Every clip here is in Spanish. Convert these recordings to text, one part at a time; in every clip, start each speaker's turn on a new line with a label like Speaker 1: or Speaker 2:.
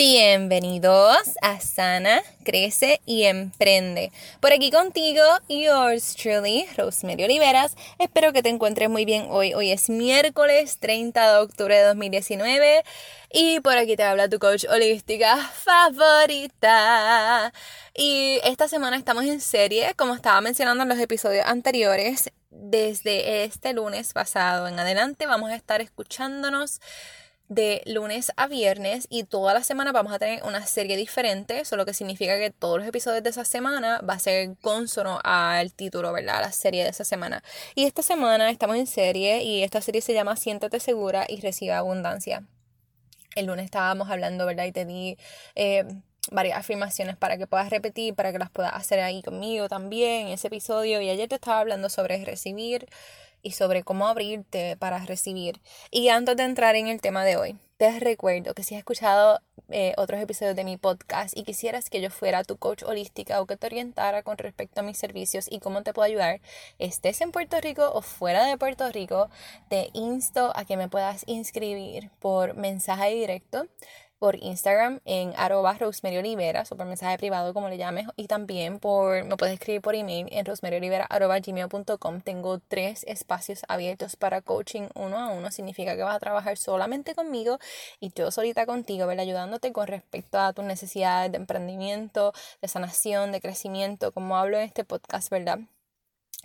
Speaker 1: Bienvenidos a Sana, Crece y Emprende. Por aquí contigo, yours truly, Rosemary Oliveras. Espero que te encuentres muy bien hoy. Hoy es miércoles 30 de octubre de 2019 y por aquí te habla tu coach holística favorita. Y esta semana estamos en serie, como estaba mencionando en los episodios anteriores. Desde este lunes pasado en adelante vamos a estar escuchándonos de lunes a viernes y toda la semana vamos a tener una serie diferente, solo que significa que todos los episodios de esa semana va a ser consono al título, ¿verdad? La serie de esa semana. Y esta semana estamos en serie y esta serie se llama Siéntate segura y recibe abundancia. El lunes estábamos hablando, ¿verdad? Y te di eh, varias afirmaciones para que puedas repetir, para que las puedas hacer ahí conmigo también en ese episodio. Y ayer te estaba hablando sobre recibir y sobre cómo abrirte para recibir. Y antes de entrar en el tema de hoy, te recuerdo que si has escuchado eh, otros episodios de mi podcast y quisieras que yo fuera tu coach holística o que te orientara con respecto a mis servicios y cómo te puedo ayudar, estés en Puerto Rico o fuera de Puerto Rico, te insto a que me puedas inscribir por mensaje directo por Instagram en arroba Rosemary Olivera, o mensaje privado como le llames, y también por, me puedes escribir por email en rosemaryolivera.gmail.com. Tengo tres espacios abiertos para coaching uno a uno, significa que vas a trabajar solamente conmigo y yo solita contigo, ¿verdad? ayudándote con respecto a tus necesidades de emprendimiento, de sanación, de crecimiento, como hablo en este podcast, ¿verdad?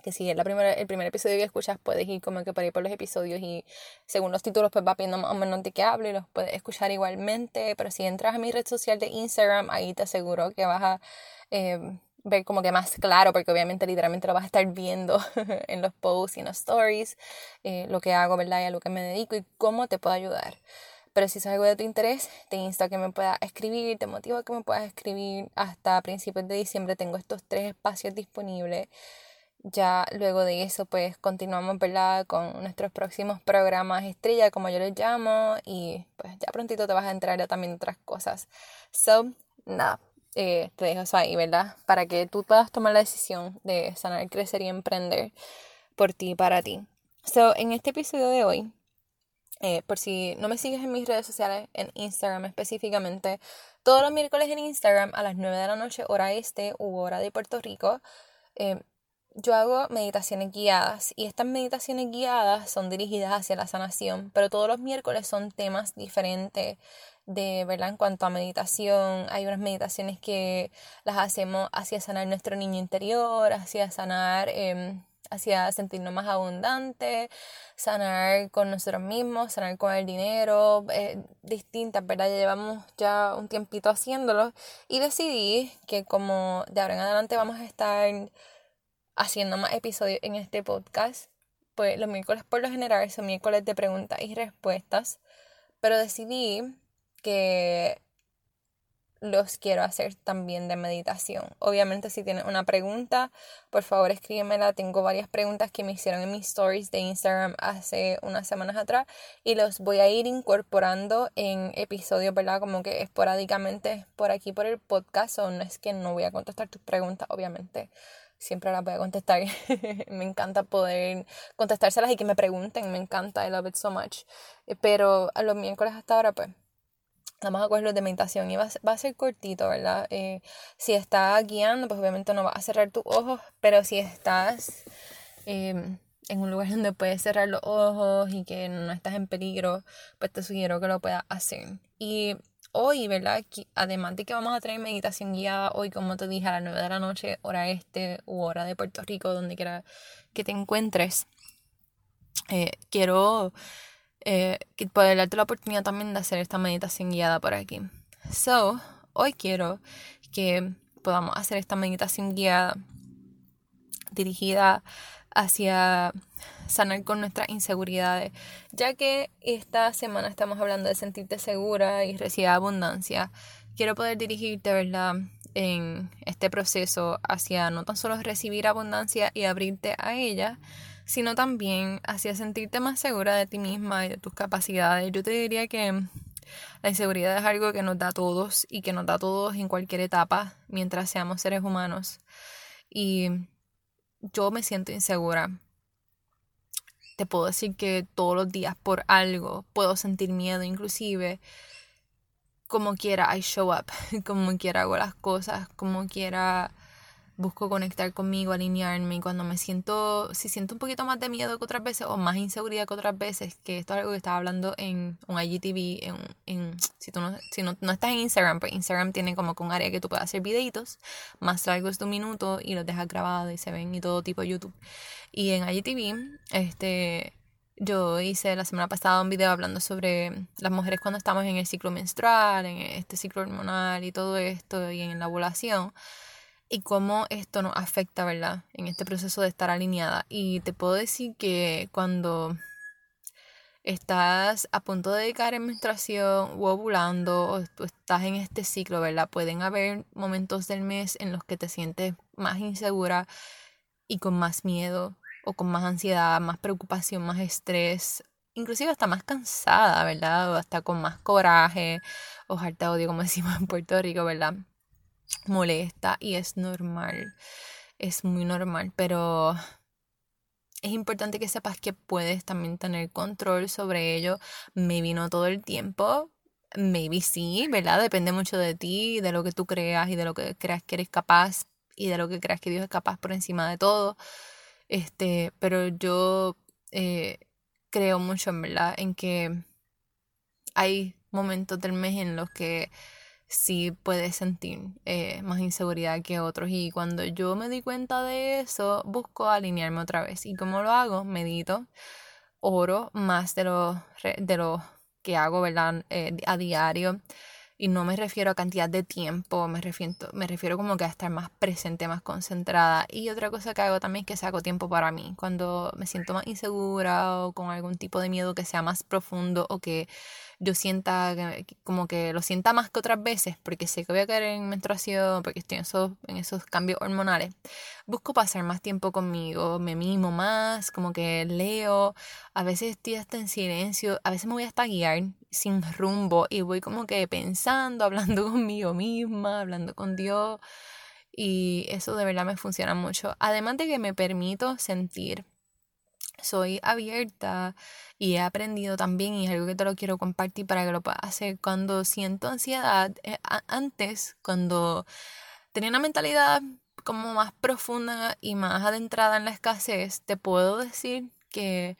Speaker 1: Que si es la primera, el primer episodio que escuchas, puedes ir como que para ir por los episodios y según los títulos, pues va viendo más o menos de qué hablo y los puedes escuchar igualmente. Pero si entras a mi red social de Instagram, ahí te aseguro que vas a eh, ver como que más claro, porque obviamente literalmente lo vas a estar viendo en los posts y en los stories, eh, lo que hago, ¿verdad? Y a lo que me dedico y cómo te puedo ayudar. Pero si es algo de tu interés, te insto a que me puedas escribir, te motivo a que me puedas escribir. Hasta principios de diciembre tengo estos tres espacios disponibles ya luego de eso pues continuamos ¿verdad? con nuestros próximos programas estrella como yo les llamo y pues ya prontito te vas a entrar también otras cosas. So nada eh, te dejo eso ahí verdad para que tú puedas tomar la decisión de sanar crecer y emprender por ti y para ti. So en este episodio de hoy eh, por si no me sigues en mis redes sociales, en Instagram específicamente, todos los miércoles en Instagram a las 9 de la noche, hora este u hora de Puerto Rico, eh, yo hago meditaciones guiadas y estas meditaciones guiadas son dirigidas hacia la sanación, pero todos los miércoles son temas diferentes de, ¿verdad? En cuanto a meditación, hay unas meditaciones que las hacemos hacia sanar nuestro niño interior, hacia sanar, eh, hacia sentirnos más abundantes, sanar con nosotros mismos, sanar con el dinero, eh, distintas, ¿verdad? Ya llevamos ya un tiempito haciéndolo y decidí que como de ahora en adelante vamos a estar haciendo más episodios en este podcast. Pues los miércoles por lo general son miércoles de preguntas y respuestas. Pero decidí que los quiero hacer también de meditación. Obviamente si tienes una pregunta, por favor escríbemela. Tengo varias preguntas que me hicieron en mis stories de Instagram hace unas semanas atrás y los voy a ir incorporando en episodios, ¿verdad? Como que esporádicamente por aquí por el podcast o no es que no voy a contestar tus preguntas, obviamente siempre las voy a contestar. me encanta poder contestárselas y que me pregunten, me encanta, I love it so much. Eh, pero a los miércoles hasta ahora, pues, vamos a coger los de meditación y va, a ser cortito, ¿verdad? Eh, si estás guiando, pues obviamente no vas a cerrar tus ojos, pero si estás em, en un lugar donde puedes cerrar los ojos y que no estás en peligro, pues te sugiero que lo puedas hacer. Y hoy, ¿verdad? Además de que vamos a tener meditación guiada hoy, como te dije, a las 9 de la noche, hora este u hora de Puerto Rico, donde quiera que te encuentres, eh, quiero eh, poder darte la oportunidad también de hacer esta meditación guiada por aquí. So, hoy quiero que podamos hacer esta meditación guiada dirigida hacia sanar con nuestras inseguridades, ya que esta semana estamos hablando de sentirte segura y recibir abundancia. Quiero poder dirigirte, ¿verdad? En este proceso hacia no tan solo recibir abundancia y abrirte a ella, sino también hacia sentirte más segura de ti misma y de tus capacidades. Yo te diría que la inseguridad es algo que nos da a todos y que nos da a todos en cualquier etapa mientras seamos seres humanos. Y yo me siento insegura. Te puedo decir que todos los días por algo puedo sentir miedo, inclusive como quiera, I show up, como quiera hago las cosas, como quiera busco conectar conmigo, alinearme y cuando me siento, si siento un poquito más de miedo que otras veces o más inseguridad que otras veces, que esto es algo que estaba hablando en un IGTV, en, en, si tú no, si no, no, estás en Instagram, pues Instagram tiene como que un área que tú puedes hacer videitos más largos de un minuto y los dejas grabados y se ven y todo tipo de YouTube. Y en IGTV, este... Yo hice la semana pasada un video hablando sobre las mujeres cuando estamos en el ciclo menstrual, en este ciclo hormonal y todo esto, y en la ovulación y cómo esto nos afecta, ¿verdad? En este proceso de estar alineada. Y te puedo decir que cuando estás a punto de caer en menstruación o ovulando o tú estás en este ciclo, ¿verdad? Pueden haber momentos del mes en los que te sientes más insegura y con más miedo o con más ansiedad, más preocupación, más estrés, inclusive hasta más cansada, ¿verdad? O hasta con más coraje o harta odio, como decimos en Puerto Rico, ¿verdad? Molesta y es normal, es muy normal, pero es importante que sepas que puedes también tener control sobre ello, maybe no todo el tiempo, maybe sí, ¿verdad? Depende mucho de ti, de lo que tú creas y de lo que creas que eres capaz y de lo que creas que Dios es capaz por encima de todo. Este, pero yo eh, creo mucho en verdad en que hay momentos del mes en los que sí puedes sentir eh, más inseguridad que otros. Y cuando yo me di cuenta de eso, busco alinearme otra vez. ¿Y cómo lo hago? Medito, oro más de lo, de lo que hago ¿verdad? Eh, a diario. Y no me refiero a cantidad de tiempo, me refiero, me refiero como que a estar más presente, más concentrada. Y otra cosa que hago también es que saco tiempo para mí. Cuando me siento más insegura o con algún tipo de miedo que sea más profundo o que yo sienta como que lo sienta más que otras veces porque sé que voy a caer en menstruación, porque estoy en esos, en esos cambios hormonales, busco pasar más tiempo conmigo, me mimo más, como que leo, a veces estoy hasta en silencio, a veces me voy hasta guiar sin rumbo y voy como que pensando, hablando conmigo misma, hablando con Dios y eso de verdad me funciona mucho. Además de que me permito sentir soy abierta y he aprendido también y es algo que te lo quiero compartir para que lo puedas hacer cuando siento ansiedad eh, antes cuando tenía una mentalidad como más profunda y más adentrada en la escasez te puedo decir que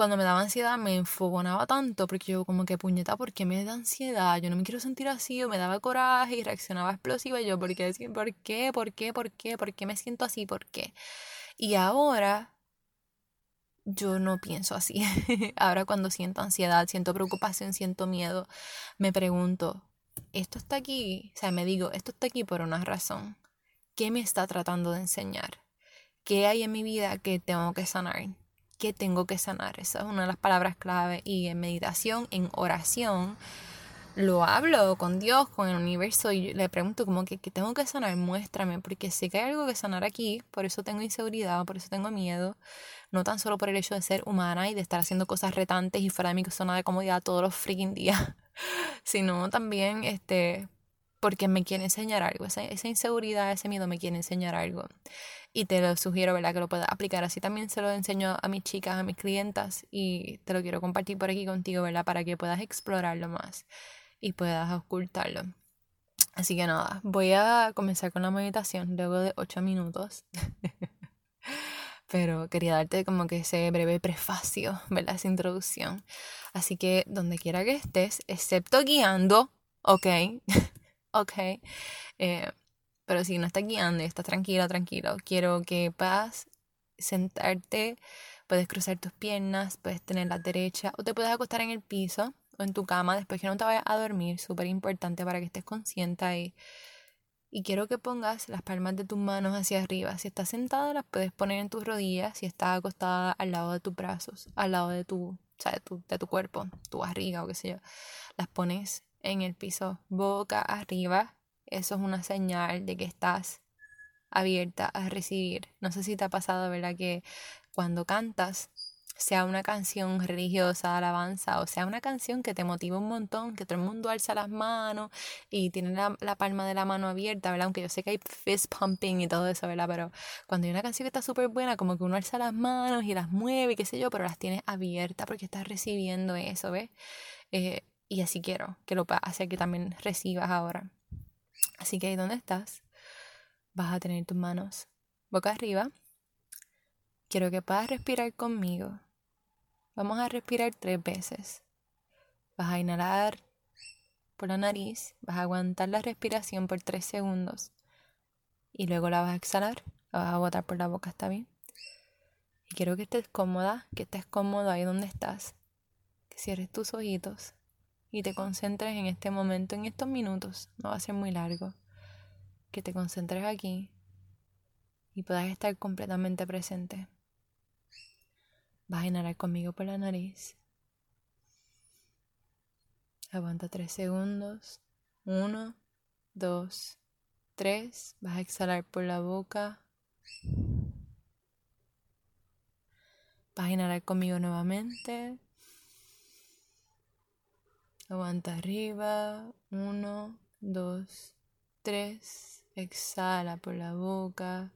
Speaker 1: cuando me daba ansiedad me enfogonaba tanto porque yo como que puñeta, ¿por qué me da ansiedad? Yo no me quiero sentir así o me daba coraje y reaccionaba explosiva y yo, ¿por qué? ¿Por qué? ¿Por qué? ¿Por qué? ¿Por qué me siento así? ¿Por qué? Y ahora yo no pienso así. Ahora cuando siento ansiedad, siento preocupación, siento miedo, me pregunto, ¿esto está aquí? O sea, me digo, esto está aquí por una razón. ¿Qué me está tratando de enseñar? ¿Qué hay en mi vida que tengo que sanar? ¿Qué tengo que sanar? Esa es una de las palabras clave. Y en meditación, en oración, lo hablo con Dios, con el universo y le pregunto como que, ¿qué tengo que sanar, muéstrame, porque sé que hay algo que sanar aquí, por eso tengo inseguridad, por eso tengo miedo, no tan solo por el hecho de ser humana y de estar haciendo cosas retantes y fuera de mi zona de comodidad todos los freaking días, sino también este, porque me quiere enseñar algo, esa, esa inseguridad, ese miedo me quiere enseñar algo. Y te lo sugiero, ¿verdad? Que lo puedas aplicar. Así también se lo enseño a mis chicas, a mis clientas y te lo quiero compartir por aquí contigo, ¿verdad? Para que puedas explorarlo más y puedas ocultarlo. Así que nada, voy a comenzar con la meditación luego de 8 minutos. Pero quería darte como que ese breve prefacio, ¿verdad? Esa introducción. Así que donde quiera que estés, excepto guiando, ok, ok. Eh, pero si no estás guiando y estás tranquilo, tranquilo, quiero que puedas sentarte, puedes cruzar tus piernas, puedes tener la derecha o te puedes acostar en el piso en tu cama después que no te vayas a dormir, súper importante para que estés consciente ahí. Y quiero que pongas las palmas de tus manos hacia arriba. Si estás sentada, las puedes poner en tus rodillas. Si estás acostada al lado de tus brazos, al lado de tu, de tu, de tu cuerpo, tu barriga o qué sé yo, las pones en el piso, boca arriba. Eso es una señal de que estás abierta a recibir. No sé si te ha pasado, ¿verdad? Que cuando cantas, sea una canción religiosa, alabanza, o sea una canción que te motiva un montón, que todo el mundo alza las manos y tiene la, palma de la mano abierta, ¿verdad? Aunque yo sé que hay fist pumping y todo eso, ¿verdad? Pero cuando hay una canción que está súper buena, como que uno alza las manos y las mueve y qué sé yo, pero las tienes abiertas porque estás recibiendo eso, ¿ves? Eh, Y así quiero que lo hacia que también recibas ahora. Así que ahí donde estás, vas a tener tus manos boca arriba. Quiero que puedas respirar conmigo. Vamos a respirar tres veces. Vas a inhalar por la nariz, vas a aguantar la respiración por tres segundos y luego la vas a exhalar, la vas a botar por la boca, ¿está bien? Y quiero que estés cómoda, que estés cómodo ahí donde estás, que cierres tus ojitos y te concentres en este momento, en estos minutos, no va a ser muy largo, que te concentres aquí y puedas estar completamente presente. Vas a inhalar conmigo por la nariz. Aguanta tres segundos. Uno, dos, tres. Vas a exhalar por la boca. Vas a inhalar conmigo nuevamente. Aguanta arriba. Uno, dos, tres. Exhala por la boca.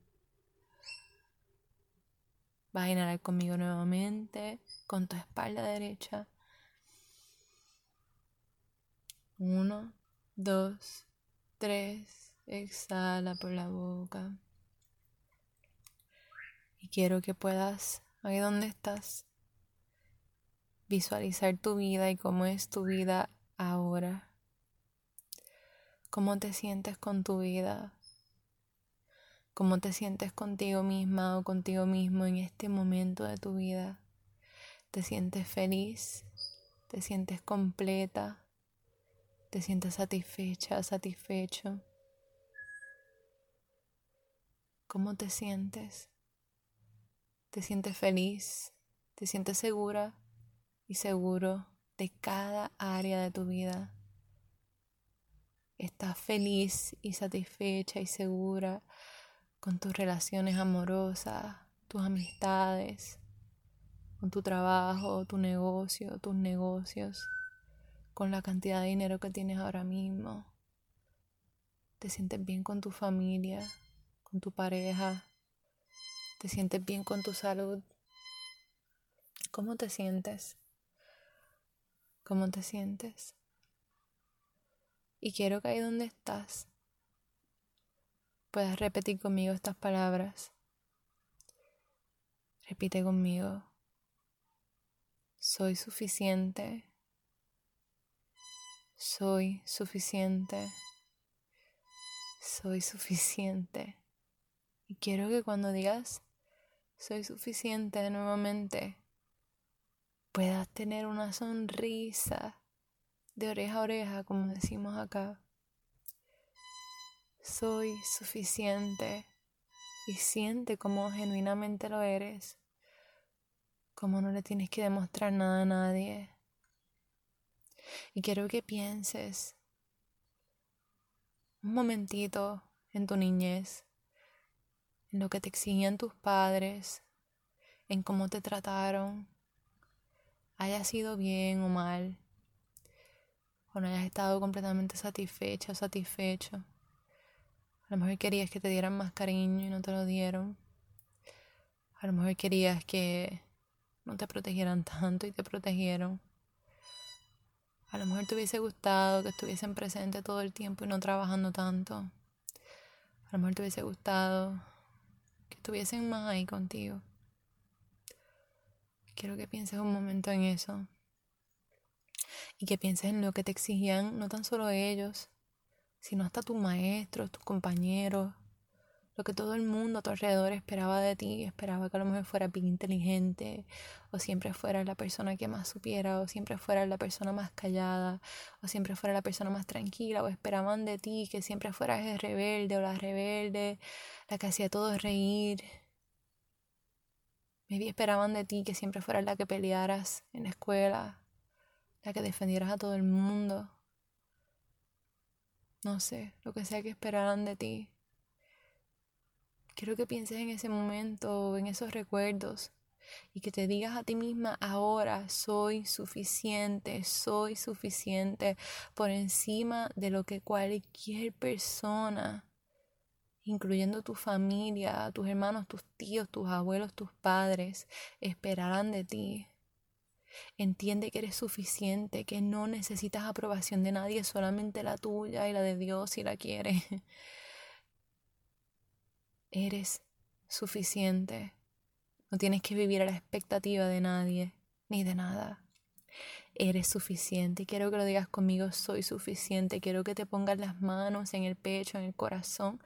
Speaker 1: Vas a inhalar conmigo nuevamente con tu espalda derecha. Uno, dos, tres. Exhala por la boca. Y quiero que puedas, ahí donde estás, visualizar tu vida y cómo es tu vida ahora. Cómo te sientes con tu vida cómo te sientes contigo misma o contigo mismo en este momento de tu vida. ¿Te sientes feliz? ¿Te sientes completa? ¿Te sientes satisfecha, satisfecho? ¿Cómo te sientes? ¿Te sientes feliz? ¿Te sientes segura y seguro de cada área de tu vida? ¿Estás feliz y satisfecha y segura con tus relaciones amorosas, tus amistades, con tu trabajo, tu negocio, tus negocios, con la cantidad de dinero que tienes ahora mismo. Te sientes bien con tu familia, con tu pareja, te sientes bien con tu salud. ¿Cómo te sientes? ¿Cómo te sientes? Y quiero que ahí donde estás puedas repetir conmigo estas palabras. Repite conmigo. Soy suficiente. Soy suficiente. Soy suficiente. Y quiero que cuando digas soy suficiente nuevamente, puedas tener una sonrisa de oreja a oreja, como decimos acá soy suficiente y siente como genuinamente lo eres, como no le tienes que demostrar nada a nadie. Y quiero que pienses un momentito en tu niñez, en lo que te exigían tus padres, en cómo te trataron, haya sido bien o mal, o no hayas estado completamente satisfecha o satisfecho. A lo mejor querías que te dieran más cariño y no te lo dieron. A lo mejor querías que no te protegieran tanto y te protegieron. A lo mejor te hubiese gustado que estuviesen presentes todo el tiempo y no trabajando tanto. A lo mejor te hubiese gustado que estuviesen más ahí contigo. Quiero que pienses un momento en eso. Y que pienses en lo que te exigían no tan solo ellos, sino hasta tus maestros, tus compañeros, lo que todo el mundo a tu alrededor esperaba de ti, esperaba que a lo mejor fuera bien inteligente, o siempre fuera la persona que más supiera, o siempre fuera la persona más callada, o siempre fuera la persona más tranquila, o esperaban de ti que siempre fueras el rebelde o la rebelde, la que hacía todo reír. Maybe esperaban de ti que siempre fueras la que pelearas en la escuela, la que defendieras a todo el mundo, no sé, lo que sea que esperaran de ti. Quiero que pienses en ese momento, en esos recuerdos, y que te digas a ti misma ahora, soy suficiente, soy suficiente por encima de lo que cualquier persona, incluyendo tu familia, tus hermanos, tus tíos, tus abuelos, tus padres, esperarán de ti. Entiende que eres suficiente, que no necesitas aprobación de nadie, solamente la tuya y la de Dios si la quieres. Eres suficiente. No tienes que vivir a la expectativa de nadie ni de nada. Eres suficiente. Quiero que lo digas conmigo, soy suficiente. Quiero que te pongas las manos en el pecho, en el corazón,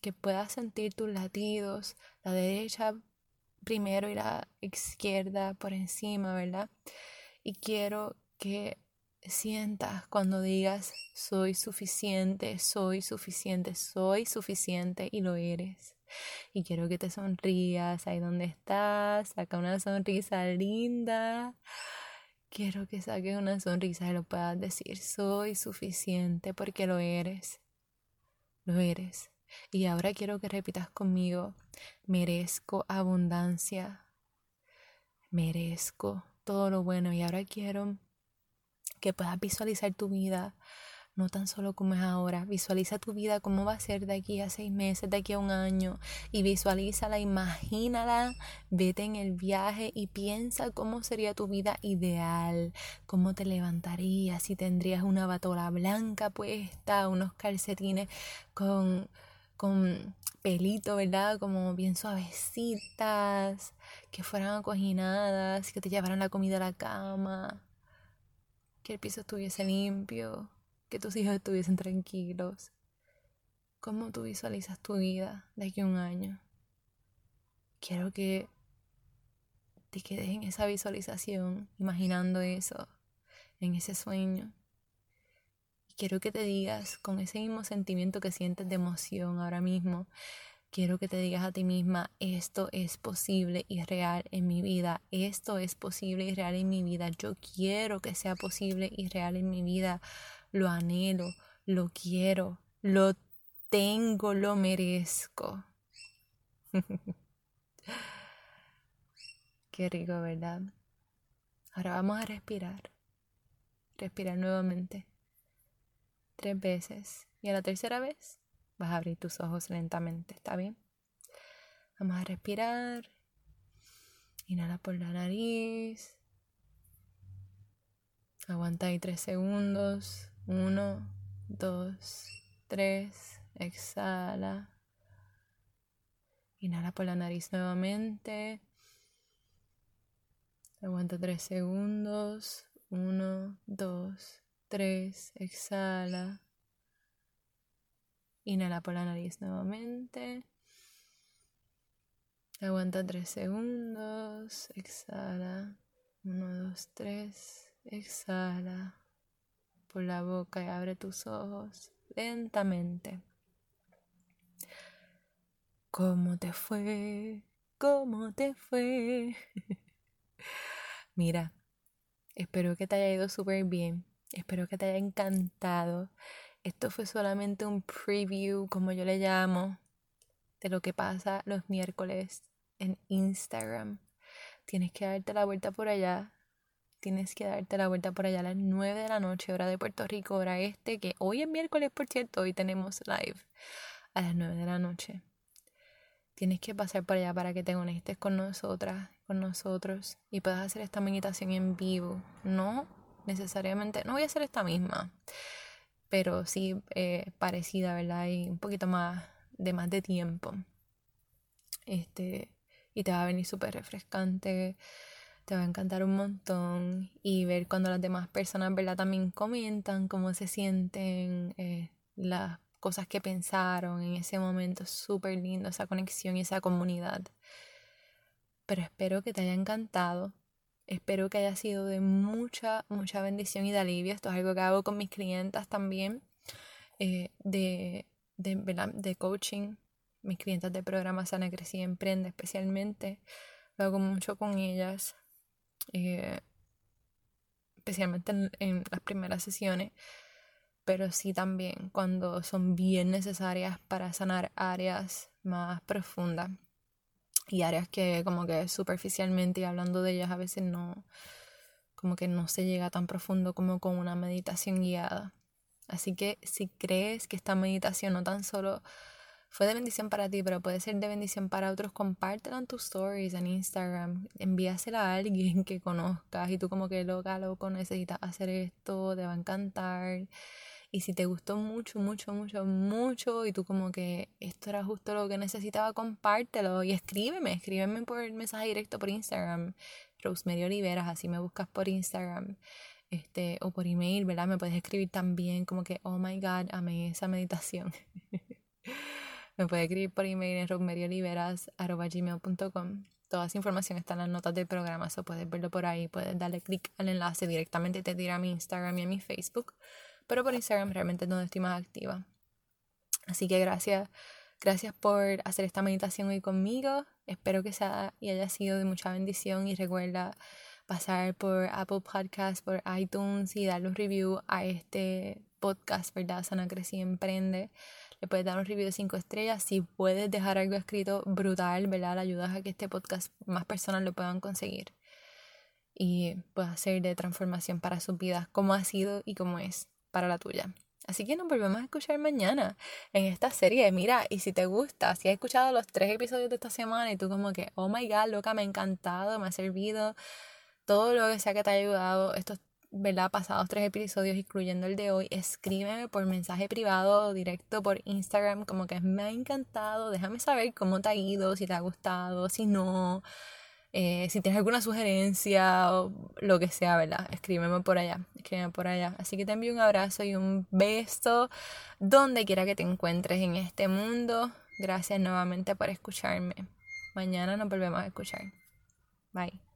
Speaker 1: que puedas sentir tus latidos, la derecha primero y la izquierda por encima, ¿verdad? Y quiero que sientas cuando digas soy suficiente, soy suficiente, soy suficiente y lo eres. Y quiero que te sonrías ahí donde estás, saca una sonrisa linda. Quiero que saques una sonrisa y lo puedas decir, soy suficiente porque lo eres. Lo eres. Y ahora quiero que repitas conmigo, merezco abundancia, merezco todo lo bueno. Y ahora quiero que puedas visualizar tu vida no tan solo como es ahora. Visualiza tu vida cómo va a ser de aquí a seis meses, de aquí a un año. Y visualízala, imagínala, vete en el viaje y piensa cómo sería tu vida ideal, cómo te levantarías, si tendrías una batola blanca puesta, unos calcetines con con pelito, ¿verdad? Como bien suavecitas, que fueran acoginadas, que te llevaran la comida a la cama, que el piso estuviese limpio, que tus hijos estuviesen tranquilos. ¿Cómo tú visualizas tu vida de aquí a un año? Quiero que te quedes en esa visualización, imaginando eso, en ese sueño quiero que te digas con ese mismo sentimiento que sientes de emoción ahora mismo, quiero que te digas a ti misma, esto es posible y real en mi vida, esto es posible y real en mi vida, yo quiero que sea posible y real en mi vida, lo anhelo, lo quiero, lo tengo, lo merezco. Qué rico, ¿verdad? Ahora vamos a respirar. Respirar nuevamente tres veces y a la tercera vez vas a abrir tus ojos lentamente, ¿está bien? Vamos a respirar. Inhala por la nariz. Aguanta ahí tres segundos. Uno, dos, tres. Exhala. Inhala por la nariz nuevamente. Aguanta tres segundos. Uno, dos, 3, exhala. Inhala por la nariz nuevamente. Aguanta 3 segundos. Exhala. 1, 2, 3. Exhala. Por la boca y abre tus ojos lentamente. ¿Cómo te fue? ¿Cómo te fue? Mira, espero que te haya ido súper bien. Espero que te haya encantado. Esto fue solamente un preview, como yo le llamo, de lo que pasa los miércoles en Instagram. Tienes que darte la vuelta por allá. Tienes que darte la vuelta por allá a las 9 de la noche, hora de Puerto Rico, hora este, que hoy es miércoles, por cierto, hoy tenemos live a las 9 de la noche. Tienes que pasar por allá para que te conectes con nosotras, con nosotros y puedas hacer esta meditación en vivo. No necesariamente, no voy a hacer esta misma, pero sí eh, parecida, ¿verdad? Y un poquito más de más de tiempo. Este, y te va a venir súper refrescante, te va a encantar un montón y ver cuando las demás personas, ¿verdad? También comentan cómo se sienten, eh, las cosas que pensaron en ese momento, súper lindo esa conexión y esa comunidad. Pero espero que te haya encantado. Espero que haya sido de mucha, mucha bendición y de alivio. Esto es algo que hago con mis clientas también eh, de, de, de, coaching. Mis clientas de programa Sana Crecí Emprende especialmente. Lo hago mucho con ellas. Eh, especialmente en, en las primeras sesiones. Pero sí también cuando son bien necesarias para sanar áreas más profundas y áreas que como que superficialmente y hablando de ellas a veces no, como que no se llega tan profundo como con una meditación guiada. Así que si crees que esta meditación no tan solo fue de bendición para ti, pero puede ser de bendición para otros, compártelo en tus stories, en Instagram, envíasela a alguien que conozcas y tú como que loca, loco, necesitas hacer esto, te va a encantar. Y si te gustó mucho, mucho, mucho, mucho y tú como que esto era justo lo que necesitaba, compártelo y escríbeme, escríbeme por mensaje directo por Instagram, Rosemary Oliveras, así me buscas por Instagram este, o por email, ¿verdad? Me puedes escribir también como que, oh my God, amé esa meditación. me puedes escribir por email en rosemaryoliveras.com. Toda esa información está en las notas del programa, o puedes verlo por ahí, puedes darle clic al enlace directamente, te tira a mi Instagram y a mi Facebook pero por Instagram realmente es donde estoy más activa. Así que gracias, gracias por hacer esta meditación hoy conmigo. Espero que sea y haya sido de mucha bendición y recuerda pasar por Apple Podcasts, por iTunes y darle un review a este podcast, ¿verdad? Sana Crecí Emprende. Le puedes dar un review de 5 estrellas. Si puedes dejar algo escrito brutal, ¿verdad? Le ayudas a que este podcast más personas lo puedan conseguir. Y pueda ser de transformación para sus vidas, como ha sido y como es para la tuya. Así que nos volvemos a escuchar mañana en esta serie. Mira, y si te gusta, si has escuchado los tres episodios de esta semana y tú como que, oh my god, loca, me ha encantado, me ha servido, todo lo que sea que te haya ayudado, estos, ¿verdad? Pasados tres episodios, incluyendo el de hoy, escríbeme por mensaje privado o directo por Instagram, como que me ha encantado, déjame saber cómo te ha ido, si te ha gustado, si no. Eh, si tienes alguna sugerencia o lo que sea, ¿verdad? Escríbeme por allá, escríbeme por allá. Así que te envío un abrazo y un beso donde quiera que te encuentres en este mundo. Gracias nuevamente por escucharme. Mañana nos volvemos a escuchar. Bye.